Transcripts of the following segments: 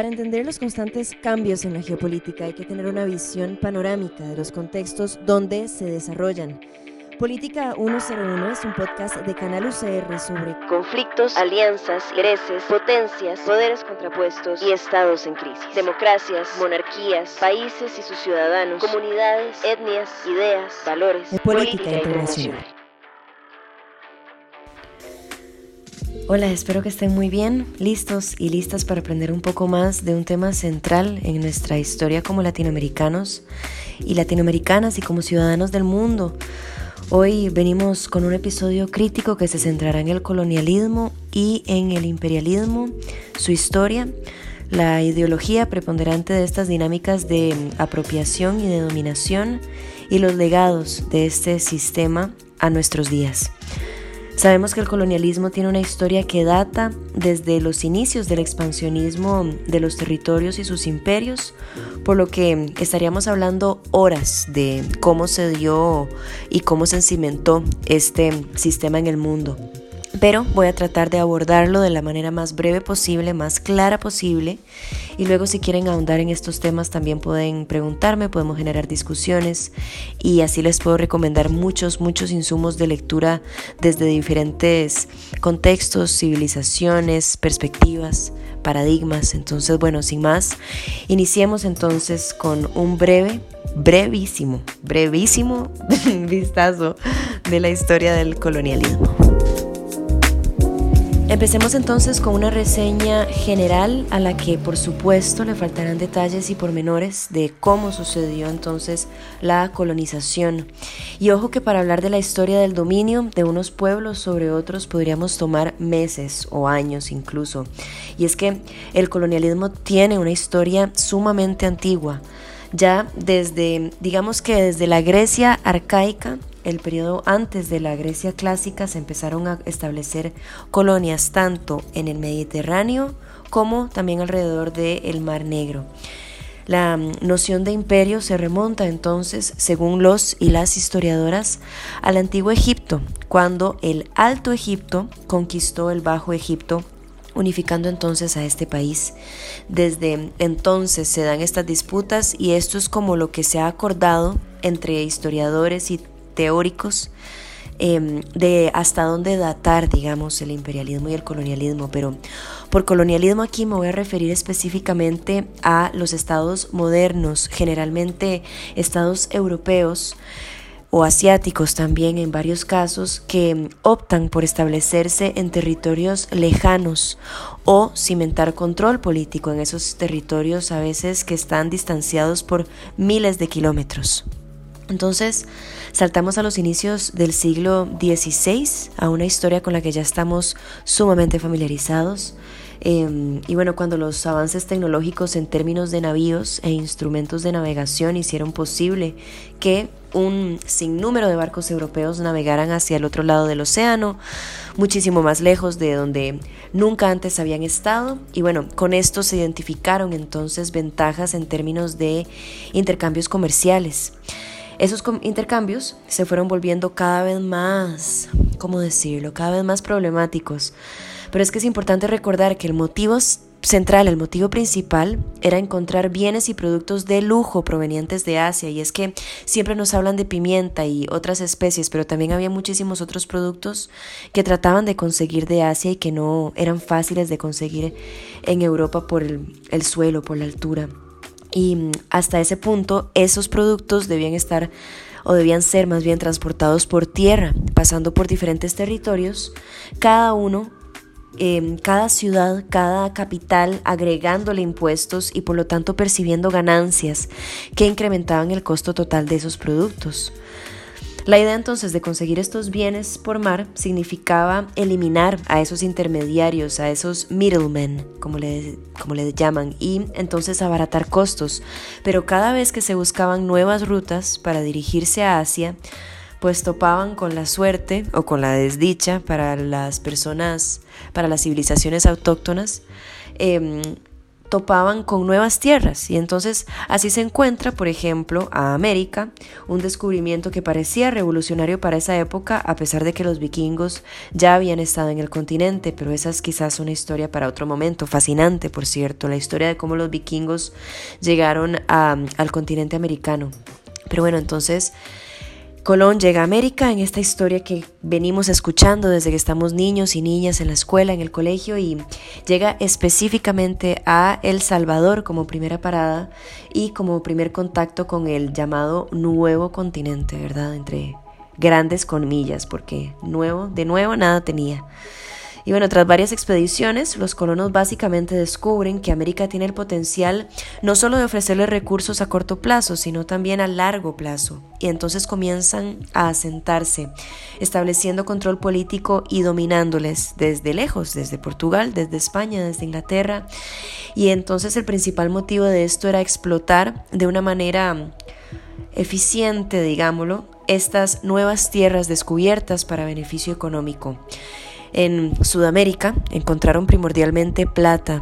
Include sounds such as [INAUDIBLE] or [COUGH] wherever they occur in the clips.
Para entender los constantes cambios en la geopolítica hay que tener una visión panorámica de los contextos donde se desarrollan. Política 101 es un podcast de Canal UCR sobre conflictos, alianzas, intereses, potencias, poderes contrapuestos y estados en crisis, democracias, monarquías, países y sus ciudadanos, comunidades, etnias, ideas, valores, política, internacional. Hola, espero que estén muy bien, listos y listas para aprender un poco más de un tema central en nuestra historia como latinoamericanos y latinoamericanas y como ciudadanos del mundo. Hoy venimos con un episodio crítico que se centrará en el colonialismo y en el imperialismo, su historia, la ideología preponderante de estas dinámicas de apropiación y de dominación y los legados de este sistema a nuestros días. Sabemos que el colonialismo tiene una historia que data desde los inicios del expansionismo de los territorios y sus imperios, por lo que estaríamos hablando horas de cómo se dio y cómo se cimentó este sistema en el mundo pero voy a tratar de abordarlo de la manera más breve posible, más clara posible. Y luego si quieren ahondar en estos temas también pueden preguntarme, podemos generar discusiones y así les puedo recomendar muchos, muchos insumos de lectura desde diferentes contextos, civilizaciones, perspectivas, paradigmas. Entonces, bueno, sin más, iniciemos entonces con un breve, brevísimo, brevísimo [LAUGHS] vistazo de la historia del colonialismo. Empecemos entonces con una reseña general a la que por supuesto le faltarán detalles y pormenores de cómo sucedió entonces la colonización. Y ojo que para hablar de la historia del dominio de unos pueblos sobre otros podríamos tomar meses o años incluso. Y es que el colonialismo tiene una historia sumamente antigua ya desde, digamos que desde la Grecia arcaica, el periodo antes de la Grecia clásica, se empezaron a establecer colonias tanto en el Mediterráneo como también alrededor del Mar Negro. La mm, noción de imperio se remonta entonces, según los y las historiadoras, al antiguo Egipto, cuando el Alto Egipto conquistó el Bajo Egipto unificando entonces a este país. Desde entonces se dan estas disputas y esto es como lo que se ha acordado entre historiadores y teóricos em, de hasta dónde datar, digamos, el imperialismo y el colonialismo. Pero por colonialismo aquí me voy a referir específicamente a los estados modernos, generalmente estados europeos o asiáticos también en varios casos que optan por establecerse en territorios lejanos o cimentar control político en esos territorios a veces que están distanciados por miles de kilómetros. Entonces, saltamos a los inicios del siglo XVI, a una historia con la que ya estamos sumamente familiarizados. Em, y bueno, cuando los avances tecnológicos en términos de navíos e instrumentos de navegación hicieron posible que un sinnúmero de barcos europeos navegaran hacia el otro lado del océano, muchísimo más lejos de donde nunca antes habían estado. Y bueno, con esto se identificaron entonces ventajas en términos de intercambios comerciales. Esos intercambios se fueron volviendo cada vez más, ¿cómo decirlo?, cada vez más problemáticos pero es que es importante recordar que el motivo central, el motivo principal era encontrar bienes y productos de lujo provenientes de Asia. Y es que siempre nos hablan de pimienta y otras especies, pero también había muchísimos otros productos que trataban de conseguir de Asia y que no eran fáciles de conseguir en Europa por el, el suelo, por la altura. Y mm, hasta ese punto esos productos debían estar o debían ser más bien transportados por tierra, pasando por diferentes territorios, cada uno Em, cada ciudad, cada capital agregándole impuestos y por lo tanto percibiendo ganancias que incrementaban el costo total de esos productos. La idea entonces de conseguir estos bienes por mar significaba eliminar a esos intermediarios, a esos middlemen, como le, como llaman, y entonces abaratar costos. Pero cada vez que se buscaban nuevas rutas para dirigirse a Asia, pues topaban con la suerte o con la desdicha para las personas, para las civilizaciones autóctonas, em, topaban con nuevas tierras y entonces así se encuentra, por ejemplo, a América, un descubrimiento que parecía revolucionario para esa época a pesar de que los vikingos ya habían estado en el continente, pero esa es quizás una historia para otro momento, fascinante por cierto, la historia de cómo los vikingos llegaron al continente americano. Pero bueno, entonces Colón llega a América en esta historia que venimos escuchando desde que estamos niños y niñas en la escuela, en el colegio, y llega específicamente a El Salvador como primera parada y como primer contacto con el llamado nuevo continente, ¿verdad? Entre grandes comillas, porque nuevo, de nuevo nada tenía. Y bueno, tras varias expediciones, los colonos básicamente descubren que América tiene el potencial no solo de ofrecerles recursos a corto plazo, sino también a largo plazo. Y entonces comienzan a asentarse, estableciendo control político y dominándoles desde lejos, desde Portugal, desde España, desde Inglaterra. Y entonces el principal motivo de esto era explotar de una manera eficiente, digámoslo, estas nuevas tierras descubiertas para beneficio económico. En Sudamérica encontraron primordialmente plata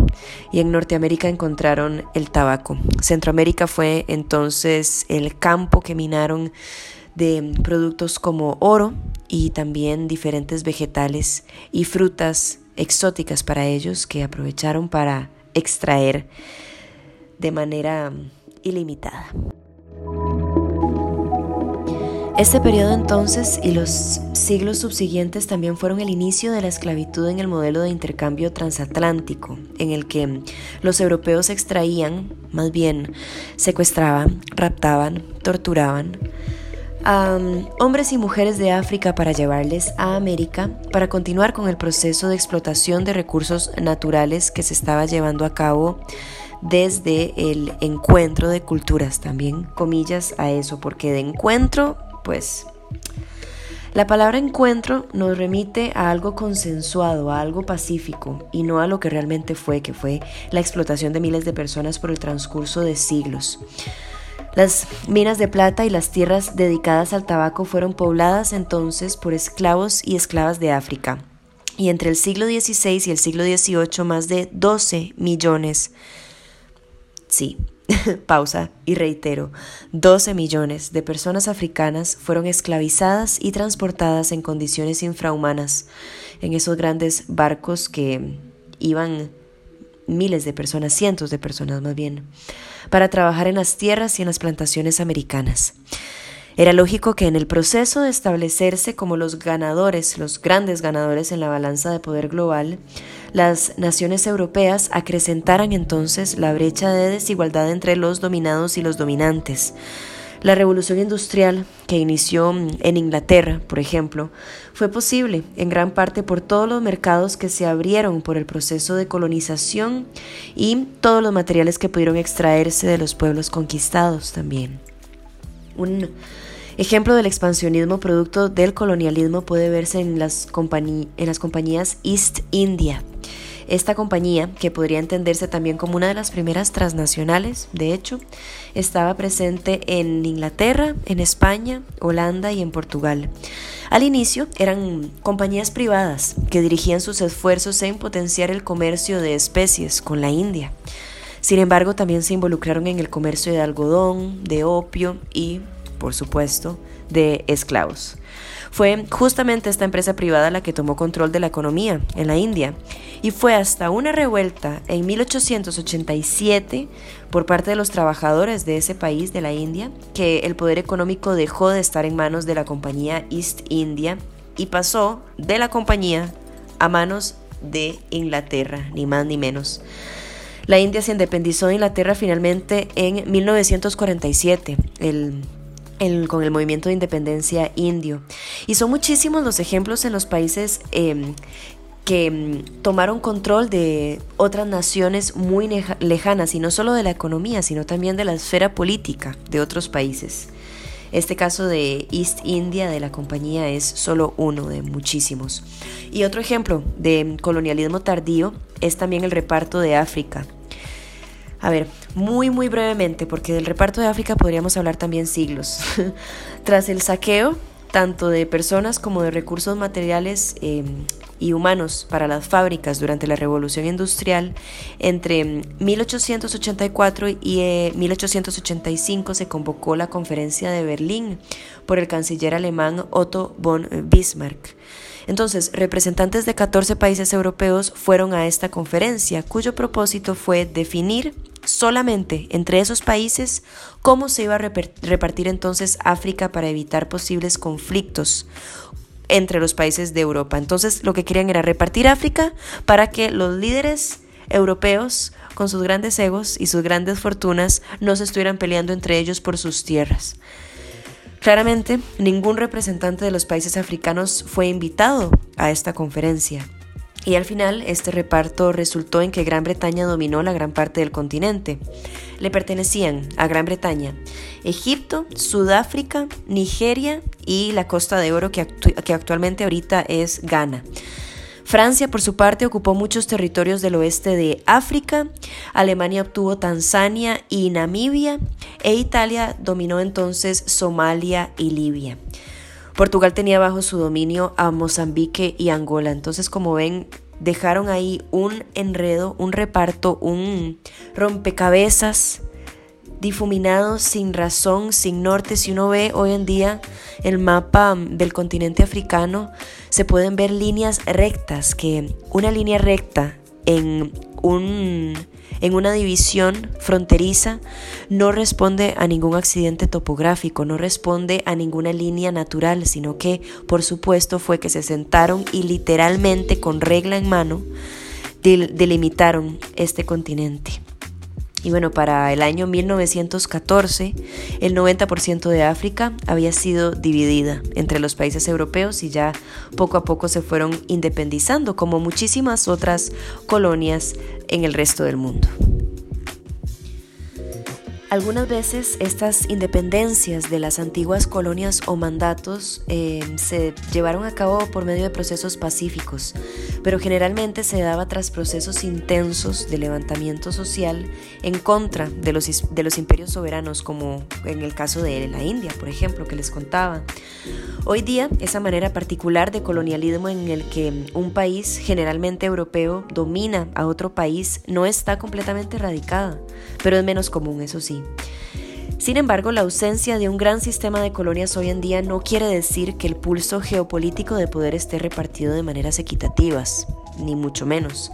y en Norteamérica encontraron el tabaco. Centroamérica fue entonces el campo que minaron de productos como oro y también diferentes vegetales y frutas exóticas para ellos que aprovecharon para extraer de manera ilimitada. Este periodo entonces y los siglos subsiguientes también fueron el inicio de la esclavitud en el modelo de intercambio transatlántico, en el que los europeos extraían, más bien secuestraban, raptaban, torturaban a hombres y mujeres de África para llevarles a América para continuar con el proceso de explotación de recursos naturales que se estaba llevando a cabo desde el encuentro de culturas, también. Comillas a eso, porque de encuentro pues la palabra encuentro nos remite a algo consensuado, a algo pacífico y no a lo que realmente fue, que fue la explotación de miles de personas por el transcurso de siglos. Las minas de plata y las tierras dedicadas al tabaco fueron pobladas entonces por esclavos y esclavas de África. Y entre el siglo XVI y el siglo XVIII más de 12 millones, sí, [LAUGHS] pausa y reitero, 12 millones de personas africanas fueron esclavizadas y transportadas en condiciones infrahumanas en esos grandes barcos que iban miles de personas, cientos de personas más bien, para trabajar en las tierras y en las plantaciones americanas. Era lógico que en el proceso de establecerse como los ganadores, los grandes ganadores en la balanza de poder global, las naciones europeas acrecentaran entonces la brecha de desigualdad entre los dominados y los dominantes. La revolución industrial que inició en Inglaterra, por ejemplo, fue posible en gran parte por todos los mercados que se abrieron por el proceso de colonización y todos los materiales que pudieron extraerse de los pueblos conquistados también. Un Ejemplo del expansionismo producto del colonialismo puede verse en las, compañías East India. Esta compañía, que podría entenderse también como una de las primeras transnacionales, de hecho, estaba presente en Inglaterra, en España, Holanda y en Portugal. Al inicio eran compañías privadas que dirigían sus esfuerzos en potenciar el comercio de especies con la India. Sin embargo, también se involucraron en el comercio de algodón, de opio y por supuesto, de esclavos. Fue justamente esta empresa privada la que tomó control de la economía en la India y fue hasta una revuelta en 1887 por parte de los trabajadores de ese país, de la India, que el poder económico dejó de estar en manos de la compañía East India y pasó de la compañía a manos de Inglaterra, ni más ni menos. La India se independizó de Inglaterra finalmente en 1947. El con el movimiento de independencia indio. Y son muchísimos los ejemplos en los países em, que em, tomaron control de otras naciones muy lejanas, y no solo de la economía, sino también de la esfera política de otros países. Este caso de East India de la compañía es solo uno de muchísimos. Y otro ejemplo de colonialismo tardío es también el reparto de África. A ver, muy muy brevemente, porque del reparto de África podríamos hablar también siglos. [LAUGHS] Tras el saqueo tanto de personas como de recursos materiales eh, y humanos para las fábricas durante la Revolución Industrial, entre 1884 y 1885 eh, se convocó la Conferencia de Berlín por el canciller alemán Otto von Bismarck. Entonces, representantes de 14 países europeos fueron a esta conferencia, cuyo propósito fue definir solamente entre esos países cómo se iba a repartir entonces África para evitar posibles conflictos entre los países de Europa. Entonces lo que querían era repartir África para que los líderes europeos con sus grandes egos y sus grandes fortunas no se estuvieran peleando entre ellos por sus tierras. Claramente, ningún representante de los países africanos fue invitado a esta conferencia. Y al final, este reparto resultó en que Gran Bretaña dominó la gran parte del continente. Le pertenecían a Gran Bretaña Egipto, Sudáfrica, Nigeria y la Costa de Oro, que, actualmente ahorita es Ghana. Francia, por su parte, ocupó muchos territorios del oeste de África, Alemania obtuvo Tanzania y Namibia, e Italia dominó entonces Somalia y Libia. Portugal tenía bajo su dominio a Mozambique y Angola. Entonces, como ven, dejaron ahí un enredo, un reparto, un rompecabezas difuminado sin razón, sin norte. Si uno ve hoy en día el mapa del continente africano, se pueden ver líneas rectas, que una línea recta en un en una división fronteriza no responde a ningún accidente topográfico, no responde a ninguna línea natural, sino que por supuesto fue que se sentaron y literalmente con regla en mano delimitaron este continente. Y bueno, para el año 1914, el 90% de África había sido dividida entre los países europeos y ya poco a poco se fueron independizando, como muchísimas otras colonias en el resto del mundo. Algunas veces estas independencias de las antiguas colonias o mandatos eh, se llevaron a cabo por medio de procesos pacíficos, pero generalmente se daba tras procesos intensos de levantamiento social en contra de los, de los imperios soberanos, como en el caso de la India, por ejemplo, que les contaba. Hoy día, esa manera particular de colonialismo en el que un país, generalmente europeo, domina a otro país, no está completamente erradicada, pero es menos común, eso sí. Sin embargo, la ausencia de un gran sistema de colonias hoy en día no quiere decir que el pulso geopolítico de poder esté repartido de maneras equitativas, ni mucho menos.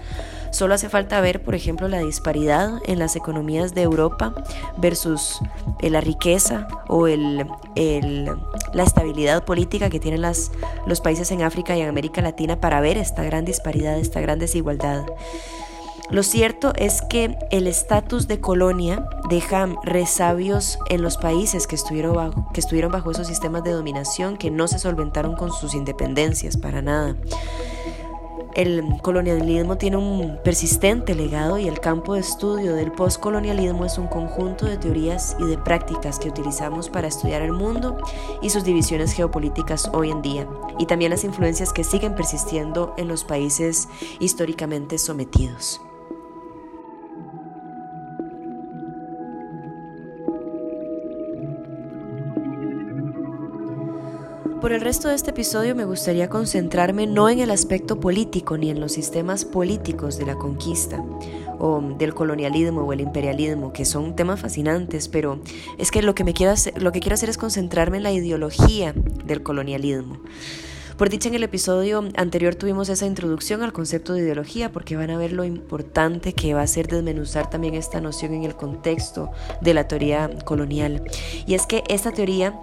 Solo hace falta ver, por ejemplo, la disparidad en las economías de Europa versus eh, la riqueza o la estabilidad política que tienen los países en África y en América Latina para ver esta gran disparidad, esta gran desigualdad. Lo cierto es que el estatus de colonia deja resabios en los países que estuvieron, bajo, esos sistemas de dominación que no se solventaron con sus independencias para nada. El colonialismo tiene un persistente legado y el campo de estudio del postcolonialismo es un conjunto de teorías y de prácticas que utilizamos para estudiar el mundo y sus divisiones geopolíticas hoy en día, y también las influencias que siguen persistiendo en los países históricamente sometidos. Por el resto de este episodio me gustaría concentrarme no en el aspecto político ni en los sistemas políticos de la conquista o del colonialismo o el imperialismo, que son temas fascinantes, pero es que lo que, me quiero lo que quiero hacer es concentrarme en la ideología del colonialismo. Por dicha, en el episodio anterior tuvimos esa introducción al concepto de ideología porque van a ver lo importante que va a ser desmenuzar también esta noción en el contexto de la teoría colonial. Y es que esta teoría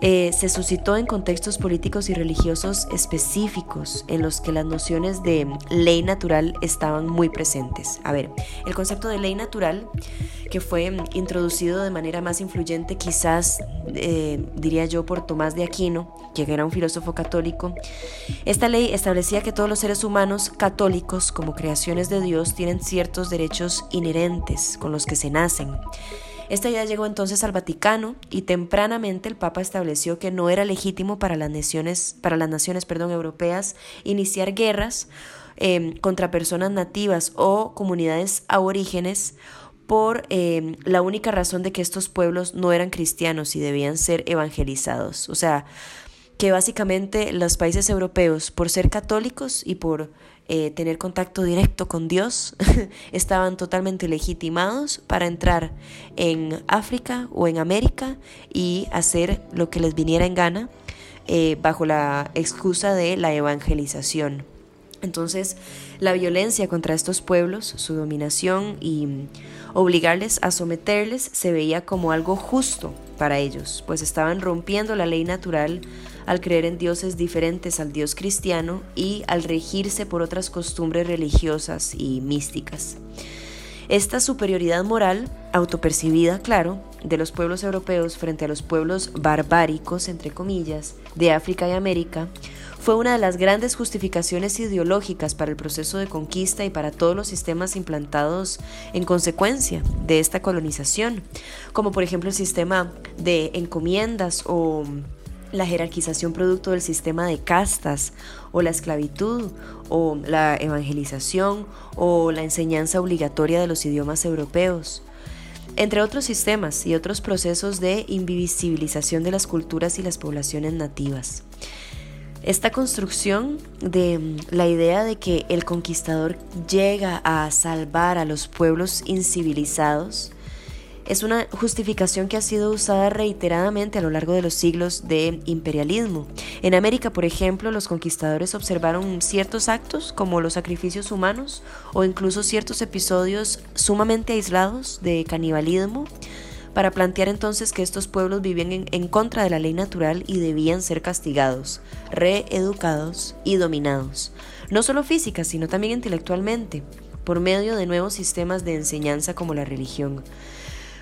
eh, se suscitó en contextos políticos y religiosos específicos en los que las nociones de ley natural estaban muy presentes. A ver, el concepto de ley natural que fue introducido de manera más influyente quizás, eh, diría yo, por Tomás de Aquino, que era un filósofo católico. Esta ley establecía que todos los seres humanos católicos, como creaciones de Dios, tienen ciertos derechos inherentes con los que se nacen. Esta idea llegó entonces al Vaticano y tempranamente el Papa estableció que no era legítimo para las naciones, para las naciones perdón, europeas iniciar guerras eh, contra personas nativas o comunidades aborígenes por em, la única razón de que estos pueblos no eran cristianos y debían ser evangelizados. O sea, que básicamente los países europeos, por ser católicos y por eh, tener contacto directo con Dios, [LAUGHS] estaban totalmente legitimados para entrar en África o en América y hacer lo que les viniera en gana eh, bajo la excusa de la evangelización. Entonces, la violencia contra estos pueblos, su dominación y obligarles a someterles se veía como algo justo para ellos, pues estaban rompiendo la ley natural al creer en dioses diferentes al dios cristiano y al regirse por otras costumbres religiosas y místicas. Esta superioridad moral, autopercibida, claro, de los pueblos europeos frente a los pueblos barbáricos, entre comillas, de África y América, fue una de las grandes justificaciones ideológicas para el proceso de conquista y para todos los sistemas implantados en consecuencia de esta colonización, como por ejemplo el sistema de encomiendas o la jerarquización producto del sistema de castas o la esclavitud o la evangelización o la enseñanza obligatoria de los idiomas europeos entre otros sistemas y otros procesos de invisibilización de las culturas y las poblaciones nativas. Esta construcción de la idea de que el conquistador llega a salvar a los pueblos incivilizados es una justificación que ha sido usada reiteradamente a lo largo de los siglos de imperialismo. En América, por ejemplo, los conquistadores observaron ciertos actos como los sacrificios humanos o incluso ciertos episodios sumamente aislados de canibalismo para plantear entonces que estos pueblos vivían en, contra de la ley natural y debían ser castigados, reeducados y dominados, no solo física, sino también intelectualmente, por medio de nuevos sistemas de enseñanza como la religión.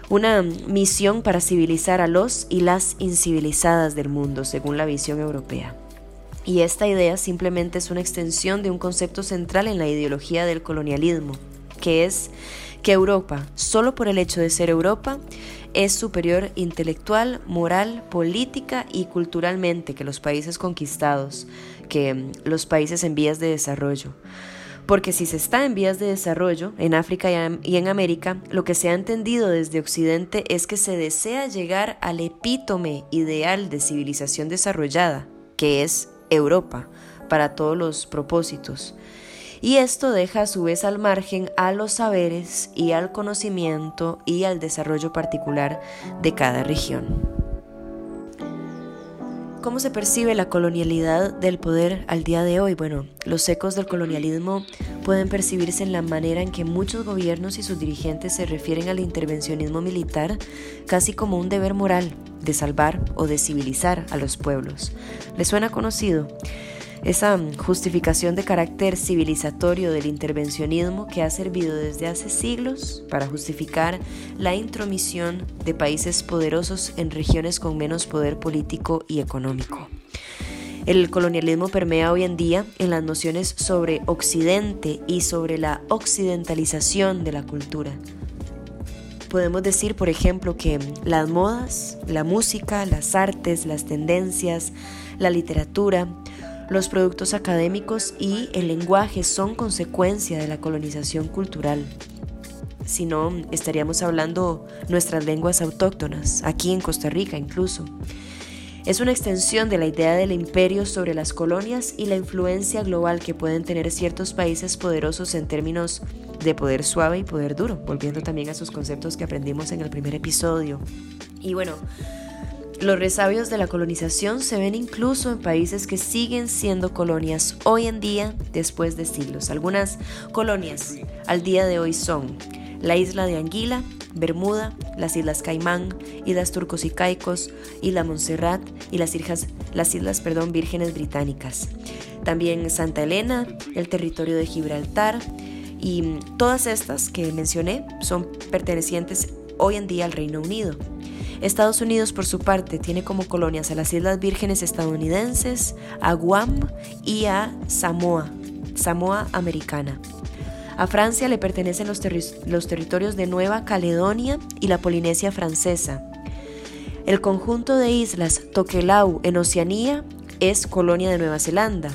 Una misión para civilizar a los y las incivilizadas del mundo, según la visión europea. Y esta idea simplemente es una extensión de un concepto central en la ideología del colonialismo, que es que Europa, solo por el hecho de ser Europa, es superior intelectual, moral, política y culturalmente que los países conquistados, que mm, los países en vías de desarrollo. Porque si se está en vías de desarrollo, en África y en América, lo que se ha entendido desde Occidente es que se desea llegar al epítome ideal de civilización desarrollada, que es Europa, para todos los propósitos y esto deja a su vez al margen a los saberes y al conocimiento y al desarrollo particular de cada región. ¿Cómo se percibe la colonialidad del poder al día de hoy? Bueno, los ecos del colonialismo pueden percibirse en la manera en que muchos gobiernos y sus dirigentes se refieren al intervencionismo militar casi como un deber moral de salvar o de civilizar a los pueblos. ¿Les suena conocido? Esa justificación de carácter civilizatorio del intervencionismo que ha servido desde hace siglos para justificar la intromisión de países poderosos en regiones con menos poder político y económico. El colonialismo permea hoy en día en las nociones sobre Occidente y sobre la occidentalización de la cultura. Podemos decir, por ejemplo, que las modas, la música, las artes, las tendencias, la literatura, los productos académicos y el lenguaje son consecuencia de la colonización cultural. Si no, estaríamos hablando nuestras lenguas autóctonas, aquí en Costa Rica incluso. Es una extensión de la idea del imperio sobre las colonias y la influencia global que pueden tener ciertos países poderosos en términos de poder suave y poder duro, volviendo también a esos conceptos que aprendimos en el primer episodio. Y bueno, los resabios de la colonización se ven incluso en países que siguen siendo colonias hoy en día después de siglos. Algunas colonias al día de hoy son la isla de Anguila, Bermuda, las Islas Caimán, Islas Turcos y Caicos, Isla Montserrat y las Islas, las islas perdón, Vírgenes Británicas. También Santa Elena, el territorio de Gibraltar y todas estas que mencioné son pertenecientes hoy en día al Reino Unido. Estados Unidos, por su parte, tiene como colonias a las Islas Vírgenes estadounidenses, a Guam y a Samoa, Samoa Americana. A Francia le pertenecen los, territorios de Nueva Caledonia y la Polinesia Francesa. El conjunto de islas Tokelau en Oceanía es colonia de Nueva Zelanda.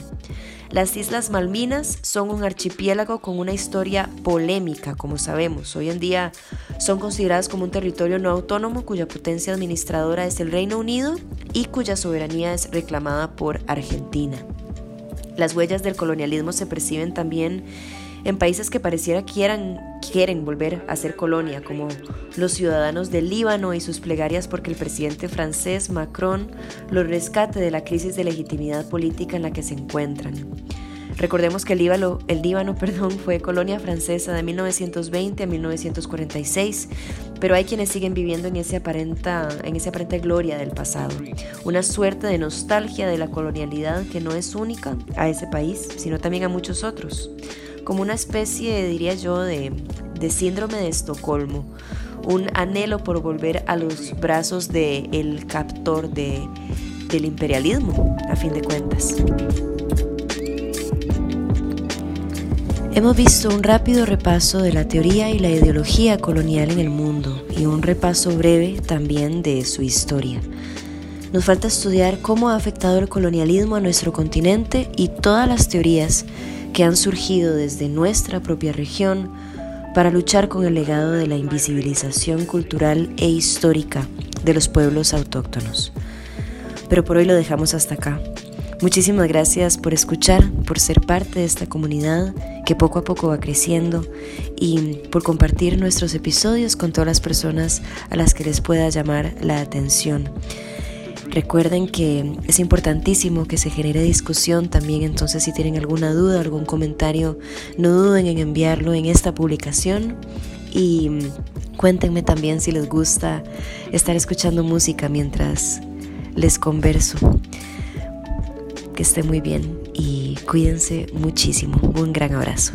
Las Islas Malvinas son un archipiélago con una historia polémica, como sabemos. Hoy en día son consideradas como un territorio no autónomo cuya potencia administradora es el Reino Unido y cuya soberanía es reclamada por Argentina. Las huellas del colonialismo se perciben también en países que pareciera quieran, quieren volver a ser colonia, como los ciudadanos del Líbano y sus plegarias porque el presidente francés Macron los rescate de la crisis de legitimidad política en la que se encuentran. Recordemos que el Líbano, el Líbano [LAUGHS] perdón, fue colonia francesa de 1920 a 1946, pero hay quienes siguen viviendo en, ese aparenta, en esa aparente gloria del pasado. Una suerte de nostalgia de la colonialidad que no es única a ese país, sino también a muchos otros como una especie, diría yo, de, síndrome de Estocolmo, un anhelo por volver a los brazos del el captor de, del imperialismo, a fin de cuentas. Hemos visto un rápido repaso de la teoría y la ideología colonial en el mundo y un repaso breve también de su historia. Nos falta estudiar cómo ha afectado el colonialismo a nuestro continente y todas las teorías que han surgido desde nuestra propia región para luchar con el legado de la invisibilización cultural e histórica de los pueblos autóctonos. Pero por hoy lo dejamos hasta acá. Muchísimas gracias por escuchar, por ser parte de esta comunidad que poco a poco va creciendo y por compartir nuestros episodios con todas las personas a las que les pueda llamar la atención. Recuerden que es importantísimo que se genere discusión también, entonces si tienen alguna duda, algún comentario, no duden en enviarlo en esta publicación y cuéntenme también si les gusta estar escuchando música mientras les converso. Que esté muy bien y cuídense muchísimo. Un gran abrazo.